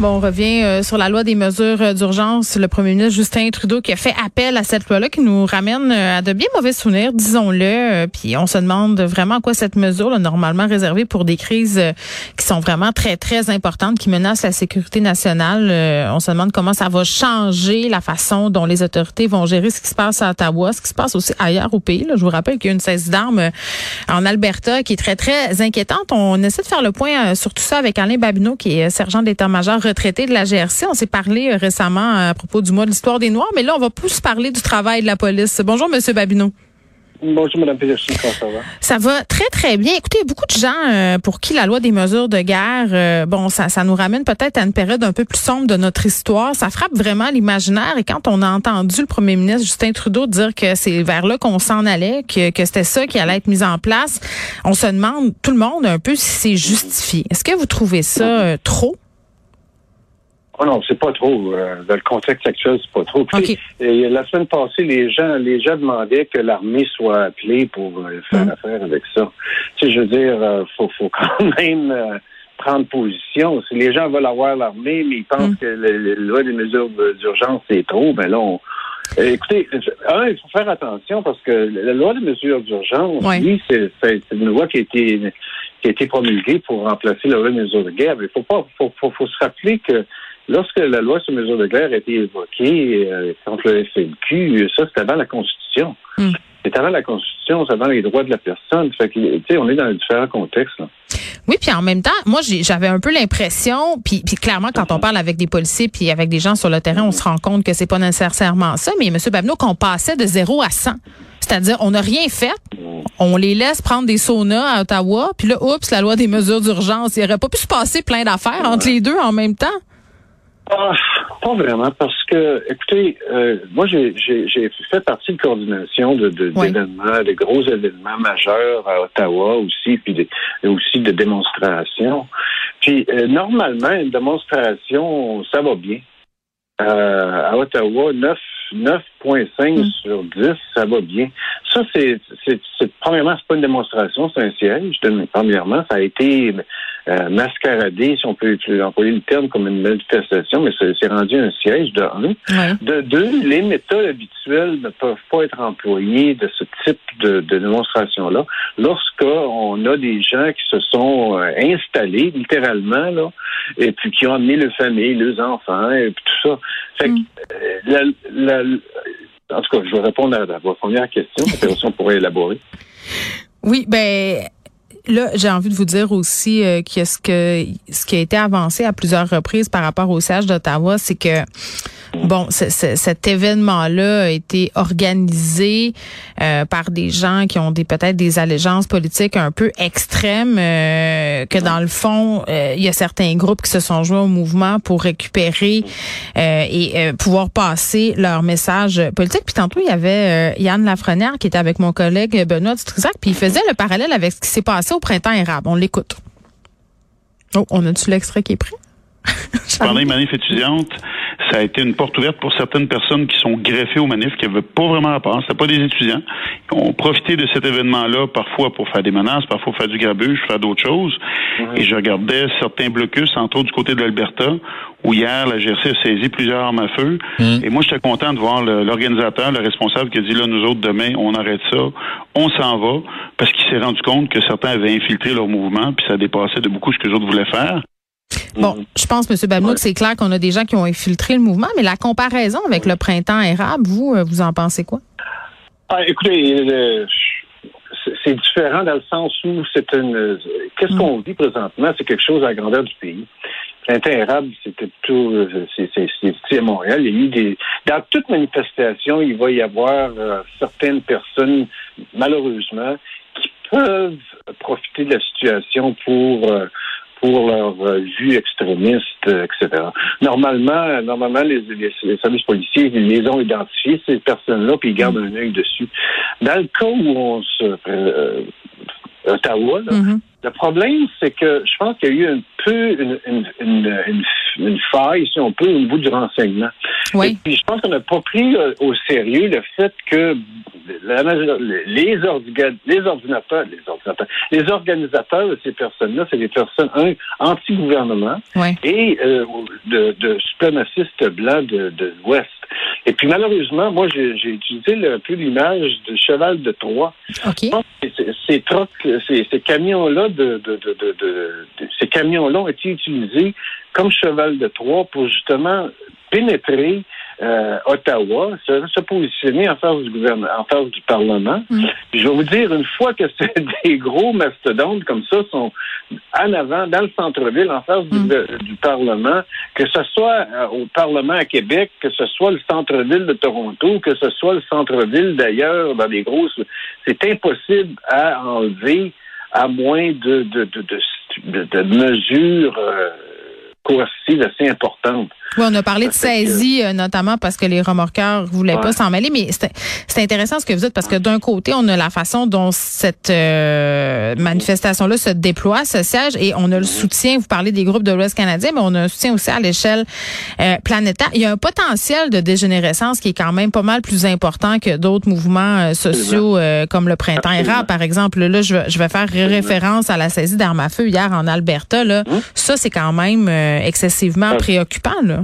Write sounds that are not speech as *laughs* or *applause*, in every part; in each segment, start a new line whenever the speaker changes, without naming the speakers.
Bon, on revient euh, sur la loi des mesures euh, d'urgence. Le premier ministre Justin Trudeau qui a fait appel à cette loi-là qui nous ramène euh, à de bien mauvais souvenirs, disons-le. Puis on se demande vraiment à quoi cette mesure, là, normalement réservée pour des crises qui sont vraiment très, très importantes, qui menacent la sécurité nationale. on se demande comment ça va changer la façon dont les autorités vont gérer ce qui se passe à Ottawa, ce qui se passe aussi ailleurs au pays. Là. Je vous rappelle qu'il y a une cesse d'armes en Alberta qui est très, très inquiétante. On essaie de faire le point sur tout ça avec Alain Babineau, qui est sergent d'état-major retraité de la GRC. On s'est parlé euh, récemment euh, à propos du mois de l'histoire des Noirs, mais là, on va plus parler du travail de la police. Bonjour, Monsieur Babineau.
Bonjour, Mme Peterson, comment ça va?
Ça va très, très bien. Écoutez, beaucoup de gens euh, pour qui la loi des mesures de guerre, bon, ça, ça nous ramène peut-être à une période un peu plus sombre de notre histoire. Ça frappe vraiment l'imaginaire. Et quand on a entendu le premier ministre Justin Trudeau dire que c'est vers là qu'on s'en allait, que, que c'était ça qui allait être mis en place, on se demande, tout le monde, un peu si c'est justifié. Est-ce que vous trouvez ça trop?
Oh non, c'est pas trop. Euh, dans le contexte actuel, c'est pas trop. et la semaine passée, les gens, les gens demandaient que l'armée soit appelée pour euh, faire mm. affaire avec ça. Tu sais, je veux dire, euh, faut, faut quand *laughs* même euh, prendre position. Si les gens veulent avoir l'armée, mais ils pensent mm. que la loi des mesures d'urgence c'est trop, ben là, on, Écoutez, un, il faut faire attention parce que la loi des mesures d'urgence, oui, c'est une loi qui a été qui a été promulguée pour remplacer la loi des mesures de guerre. Mais il faut pas faut, faut, faut se rappeler que Lorsque la loi sur mesure de guerre a été évoquée euh, contre le FNQ, ça, c'était avant la Constitution. Hmm. C'est avant la Constitution, c'est avant les droits de la personne. Fait que, tu sais, on est dans différents contextes. Là.
Oui, puis en même temps, moi, j'avais un peu l'impression, puis, puis clairement, quand on parle avec des policiers puis avec des gens sur le terrain, on se rend compte que c'est pas nécessairement ça. Mais M. Babineau, qu'on passait de 0 à 100. C'est-à-dire, on n'a rien fait. On les laisse prendre des saunas à Ottawa, puis là, oups, la loi des mesures d'urgence. Il aurait pas pu se passer plein d'affaires entre les deux en même temps.
Ah, pas vraiment, parce que, écoutez, euh, moi, j'ai fait partie de coordination de d'événements, de, gros événements majeurs à Ottawa aussi, puis aussi de démonstrations. Puis, euh, normalement, une démonstration, ça va bien. Euh, à Ottawa, 9 9.5 mm. sur 10, ça va bien. Ça, c'est, c'est, c'est premièrement, c'est pas une démonstration, c'est un siège. Premièrement, ça a été euh, mascaradé, si on peut employer le terme comme une manifestation, mais c'est, rendu un siège de un. De deux, les méthodes habituelles ne peuvent pas être employées de ce type de, de démonstration-là. Lorsqu'on a des gens qui se sont euh, installés, littéralement, là, et puis qui ont amené leur famille, leurs enfants, et puis tout ça. Fait que, mm. euh, la en tout cas, je vais répondre à, votre première question. Après, on pourrait élaborer.
Oui, ben là, j'ai envie de vous dire aussi euh, que ce que ce qui a été avancé à plusieurs reprises par rapport au siège d'Ottawa, c'est que Bon, cet événement-là a été organisé euh, par des gens qui ont des peut-être des allégeances politiques un peu extrêmes, euh, que dans le fond, euh, il y a certains groupes qui se sont joints au mouvement pour récupérer et pouvoir passer leur message politique. Puis tantôt, il y avait Yann Lafrenière qui était avec mon collègue Benoît Dutrisac, puis il faisait le parallèle avec ce qui s'est passé au printemps érable. On l'écoute. Oh, on a-tu l'extrait qui est prêt? *laughs*
Pendant les manifs étudiantes, ça a été une porte ouverte pour certaines personnes qui sont greffées aux manifs, qui n'avaient pas vraiment rapport. C'était pas des étudiants. Ils ont profité de cet événement-là, parfois pour faire des menaces, parfois pour faire du grabuge, faire d'autres choses. Et je regardais certains blocus, entre autres du côté de l'Alberta, où hier, la GRC a saisi plusieurs armes à feu. Mmh. Et moi, j'étais content de voir l'organisateur, le, responsable qui a dit, là, nous autres, demain, on arrête ça, on s'en va, parce qu'il s'est rendu compte que certains avaient infiltré leur mouvement, puis ça dépassait de beaucoup ce que les autres voulaient faire.
Bon, mm. je pense, M. Babnou, que c'est clair qu'on a des gens qui ont infiltré le mouvement, mais la comparaison avec le printemps érable, vous, euh, vous en pensez quoi?
Ah, écoutez, euh, c'est différent dans le sens où c'est une. Qu'est-ce qu'on vit présentement? C'est quelque chose à la grandeur du pays. Le printemps érable, c'était plutôt. Euh, c'est à Montréal. Il y a eu des. Dans toute manifestation, il va y avoir certaines personnes, malheureusement, qui peuvent profiter de la situation pour pour leur euh, vue extrémiste, euh, etc. Normalement, normalement, les, les, services policiers, ils les ont identifiés, ces personnes-là, puis ils gardent un œil dessus. Dans le cas où on se... Euh, Ottawa, mm-hmm. le problème, c'est que je pense qu'il y a eu un peu une, une, une, une, faille, si on peut, au niveau du renseignement.
Oui.
Et puis, je pense qu'on n'a pas pris au sérieux le fait que les, ordinateurs, les ordinateurs, les organisateurs de ces personnes-là, c'est des personnes, un, anti-gouvernement et euh, de, de suprémacistes blancs de, de l'Ouest. Et puis malheureusement, moi j'ai utilisé un peu l'image du cheval de Troie.
Okay.
Ces, ces, ces camions-là de, de, de, de, ces camions-là ont été utilisés comme cheval de Troie pour justement pénétrer euh, Ottawa, se, se, positionner en face du gouvernement, en face du Parlement. Mm. Je vais vous dire, une fois que *laughs* des gros mastodontes comme ça sont en avant, dans le centre-ville, en face du, mm. Parlement, que ce soit euh, au Parlement à Québec, que ce soit le centre-ville de Toronto, que ce soit le centre-ville d'ailleurs, dans des grosses, c'est impossible à enlever à moins de, de, de, de mesures euh, coercitives assez importantes.
Oui, on a parlé de saisie, euh, notamment parce que les remorqueurs voulaient pas s'en mêler, mais c'est intéressant ce que vous dites parce que d'un côté, on a la façon dont cette euh, manifestation-là se déploie, ce siège, et on a le soutien, vous parlez des groupes de l'Ouest canadien, mais on a un soutien aussi à l'échelle euh, planétaire. Il y a un potentiel de dégénérescence qui est quand même pas mal plus important que d'autres mouvements sociaux comme le printemps érable, par exemple. Là, je, je vais faire référence à la saisie d'armes à feu hier en Alberta. Là. Hum? Ça, c'est quand même excessivement préoccupant. Là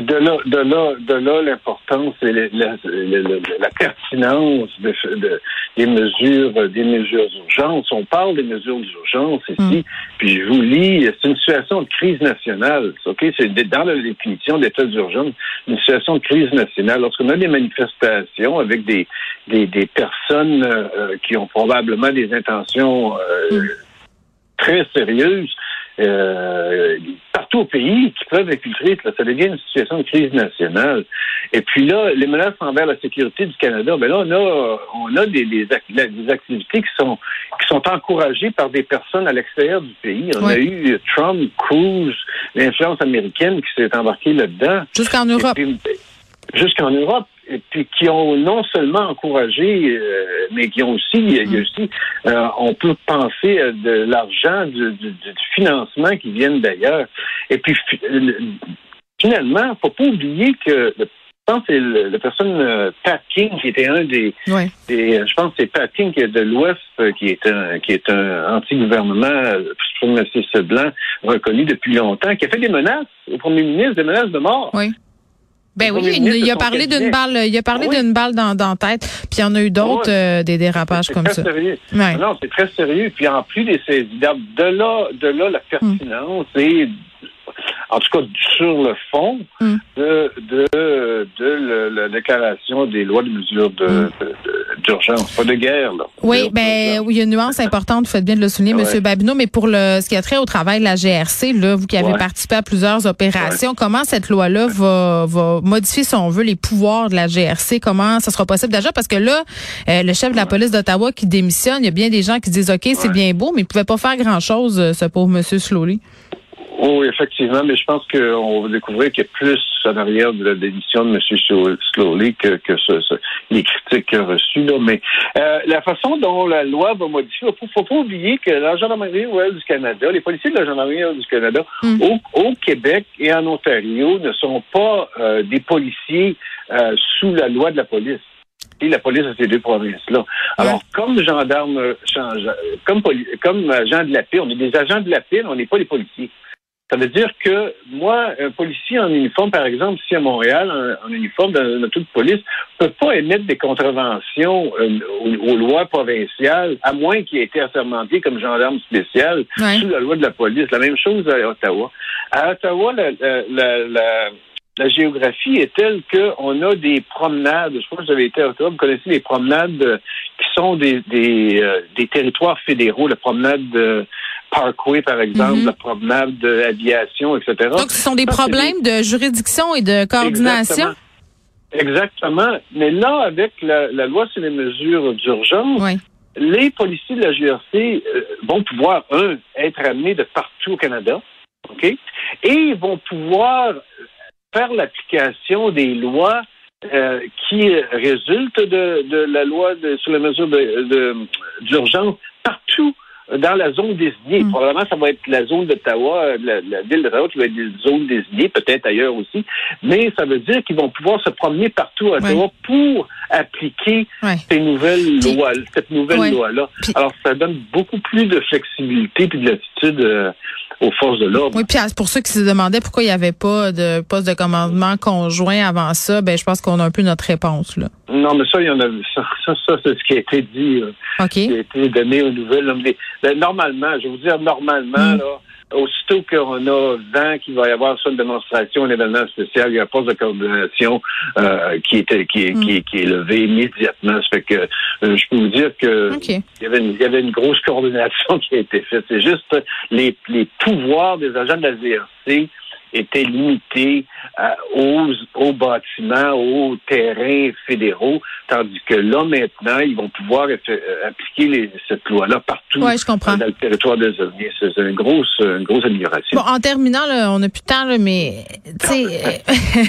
de là, de là, de là l'importance et la, la, pertinence de, des mesures, des mesures d'urgence. On parle des mesures d'urgence ici, mm. puis je vous lis, c'est une situation de crise nationale. Ok, c'est dans la définition d'état d'urgence, une situation de crise nationale. Lorsqu'on a des manifestations avec des des, des personnes euh, qui ont probablement des intentions euh, mm. très sérieuses. Euh, partout au pays qui peuvent infiltrer. ça devient une situation de crise nationale. Et puis là, les menaces envers la sécurité du Canada, ben là, on a, on a des, des, activités qui sont, qui sont encouragées par des personnes à l'extérieur du pays. On a eu Trump, Cruz, l'influence américaine qui s'est embarquée là-dedans.
Jusqu'en Europe.
Jusqu'en Europe et puis qui ont non seulement encouragé, euh, mais qui ont aussi, il y a mm. aussi, euh, on peut penser à de l'argent, du, du, financement qui viennent d'ailleurs. Et puis finalement, faut pas oublier que je pense que c'est la personne Pat King qui était un des, des je pense que c'est Pat King de l'Ouest qui est un qui est un anti-gouvernement suprémaciste blanc reconnu depuis longtemps, qui a fait des menaces au premier ministre, des menaces de mort.
Oui. Ben oui, il, a parlé d'une balle, il a parlé d'une balle dans, dans la tête, puis il y en a eu d'autres, euh, des dérapages comme ça.
Sérieux. Non, c'est très sérieux. Puis en plus des saisies de là, de là la pertinence et en tout cas sur le fond hmm. de, de, de, la déclaration des lois de mesures de, d'urgence, pas de guerre. Là.
Oui, ben oui, il y a une nuance importante, vous faites bien de le souligner, M. Babineau, mais pour le ce qui a trait au travail de la GRC, là, vous qui avez participé à plusieurs opérations, comment cette loi-là va, va modifier, si on veut, les pouvoirs de la GRC? Comment ça sera possible? D'agir? Parce que là, euh, le chef de la police d'Ottawa qui démissionne, il y a bien des gens qui disent OK, c'est bien beau, mais il ne pouvait pas faire grand-chose, euh, ce pauvre M. Slowly.
Oui, effectivement, mais je pense qu'on va découvrir qu'il y a plus en arrière de la démission de M. Slowly que, que ce, les critiques reçues. Là. Mais euh, la façon dont la loi va modifier, il ne faut pas oublier que la Gendarmerie royale du Canada, les policiers de la Gendarmerie royale du Canada, hmm. au, Québec et en Ontario, ne sont pas euh, des policiers euh, sous la loi de la police et la police de ces deux provinces-là. Alors, comme gendarme, comme, comme agent de la paix, on est des agents de la paix, on n'est pas des policiers. Ça veut dire que moi, un policier en uniforme, par exemple, ici à Montréal, en, uniforme dans toute police, ne peut pas émettre des contraventions euh, aux, lois provinciales, à moins qu'il ait été assermenté comme gendarme spécial sous la loi de la police. La même chose à Ottawa. À Ottawa, la, la, la, géographie est telle qu'on a des promenades. Je crois que vous avez été à Ottawa, vous connaissez les promenades qui sont des, des, euh, des territoires fédéraux, la promenade Parkway, par exemple, mhm. la promenade de l'aviation, etc.
Donc, ce sont des problèmes de juridiction et de coordination?
Exactement. Mais là, avec la, loi sur les mesures d'urgence, les policiers de la GRC euh, vont pouvoir, un, être amenés de partout au Canada, OK? Et ils vont pouvoir faire l'application des lois euh, qui résultent de, la loi sur les mesures d'urgence partout dans la zone désignée. Mm. Probablement, ça va être la zone d'Ottawa, la, la, ville d'Ottawa qui va être des zones désignées, peut-être ailleurs aussi. Mais ça veut dire qu'ils vont pouvoir se promener partout à Ottawa pour appliquer ces nouvelles lois, cette nouvelle loi-là. Alors, ça donne beaucoup plus de flexibilité et de latitude euh, aux forces de l'ordre.
Oui, puis pour ceux qui se demandaient pourquoi il n'y avait pas de poste de commandement conjoint avant ça, ben je pense qu'on a un peu notre réponse là.
Non, mais ça, il y en a ça, ça, ça c'est ce qui a été dit,
euh, qui
a été donné aux nouvelles. Ben, normalement, je vais vous dire normalement, mm. là, aussitôt qu'on a vent qu'il va y avoir soit une démonstration, un événement spécial, il y a un poste de coordination euh, qui, était, qui, est, qui, qui, est levé immédiatement. Ça fait que euh, je peux vous dire que il, y avait une, il y avait une grosse *laughs* coordination qui a été faite. C'est juste les, les pouvoirs des agents de la VRC étaient limités aux, aux, bâtiments, aux terrains fédéraux, tandis que là, maintenant, ils vont pouvoir euh, appliquer les, cette loi-là partout
ouais, je comprends.
dans le territoire des Avenir. C'est une grosse, une grosse amélioration.
Bon, en terminant, là, on n'a plus de temps, là, mais tu sais,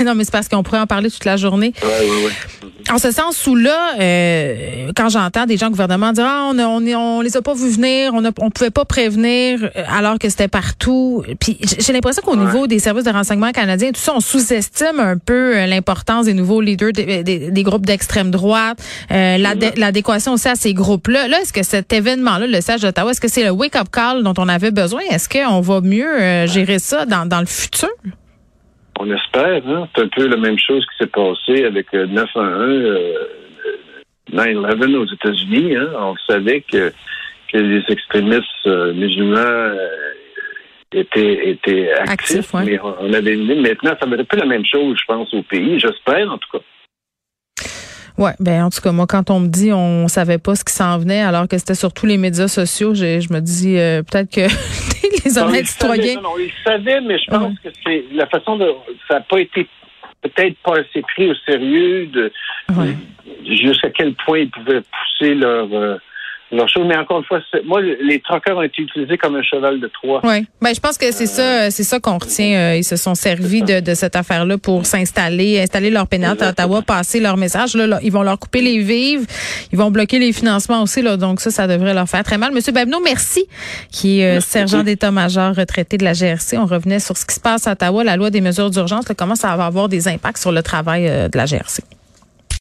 *laughs* non, mais c'est parce qu'on pourrait en parler toute la journée.
Ouais, ouais, ouais.
En ce sens où là, euh, quand j'entends des gens au gouvernement dire ah, on, on, on les a pas vu venir, on ne on pouvait pas prévenir euh, alors que c'était partout. Puis j'ai l'impression qu'au niveau des services de renseignement canadiens, tout ça, on sous-estime un peu euh, l'importance des nouveaux leaders des, des, groupes d'extrême droite, euh, l'adéquation aussi à ces groupes-là. Là, est-ce que cet événement-là, le siège d'Ottawa, est-ce que c'est le wake-up call dont on avait besoin? Est-ce qu'on va mieux gérer ça dans, dans le futur?
On espère. Hein? C'est un peu la même chose qui s'est passé avec 911, 9-11 aux États-Unis. Hein? On savait que, que les extrémistes euh, musulmans euh, étaient, étaient actifs, mais on avait maintenant, ça ne être plus la même chose, je pense, au pays. J'espère, en tout cas.
Ouais, ben en tout cas moi quand on me dit on savait pas ce qui s'en venait alors que c'était sur tous les médias sociaux, je, me dis euh, peut-être que *laughs* les honnêtes citoyens.
non, non, ils savaient, mais je pense que c'est la façon de ça n'a pas été peut-être pas assez pris au sérieux de jusqu'à quel point ils pouvaient pousser leur euh, mais encore une fois, moi, les troqueurs ont été utilisés comme un cheval de Troie.
Oui. Ben, je pense que c'est ça, c'est ça qu'on retient. Euh, ils se sont servis de, de, cette affaire-là pour s'installer, installer leur pénate à Ottawa, passer leur message. Là, ils vont leur couper les vives. Ils vont bloquer les financements aussi, là. Donc, ça, ça devrait leur faire très mal. Monsieur Babneau, merci, qui est euh, sergent d'état-major retraité de la GRC. On revenait sur ce qui se passe à Ottawa, la loi des mesures d'urgence, comment ça va avoir des impacts sur le travail euh, de la GRC.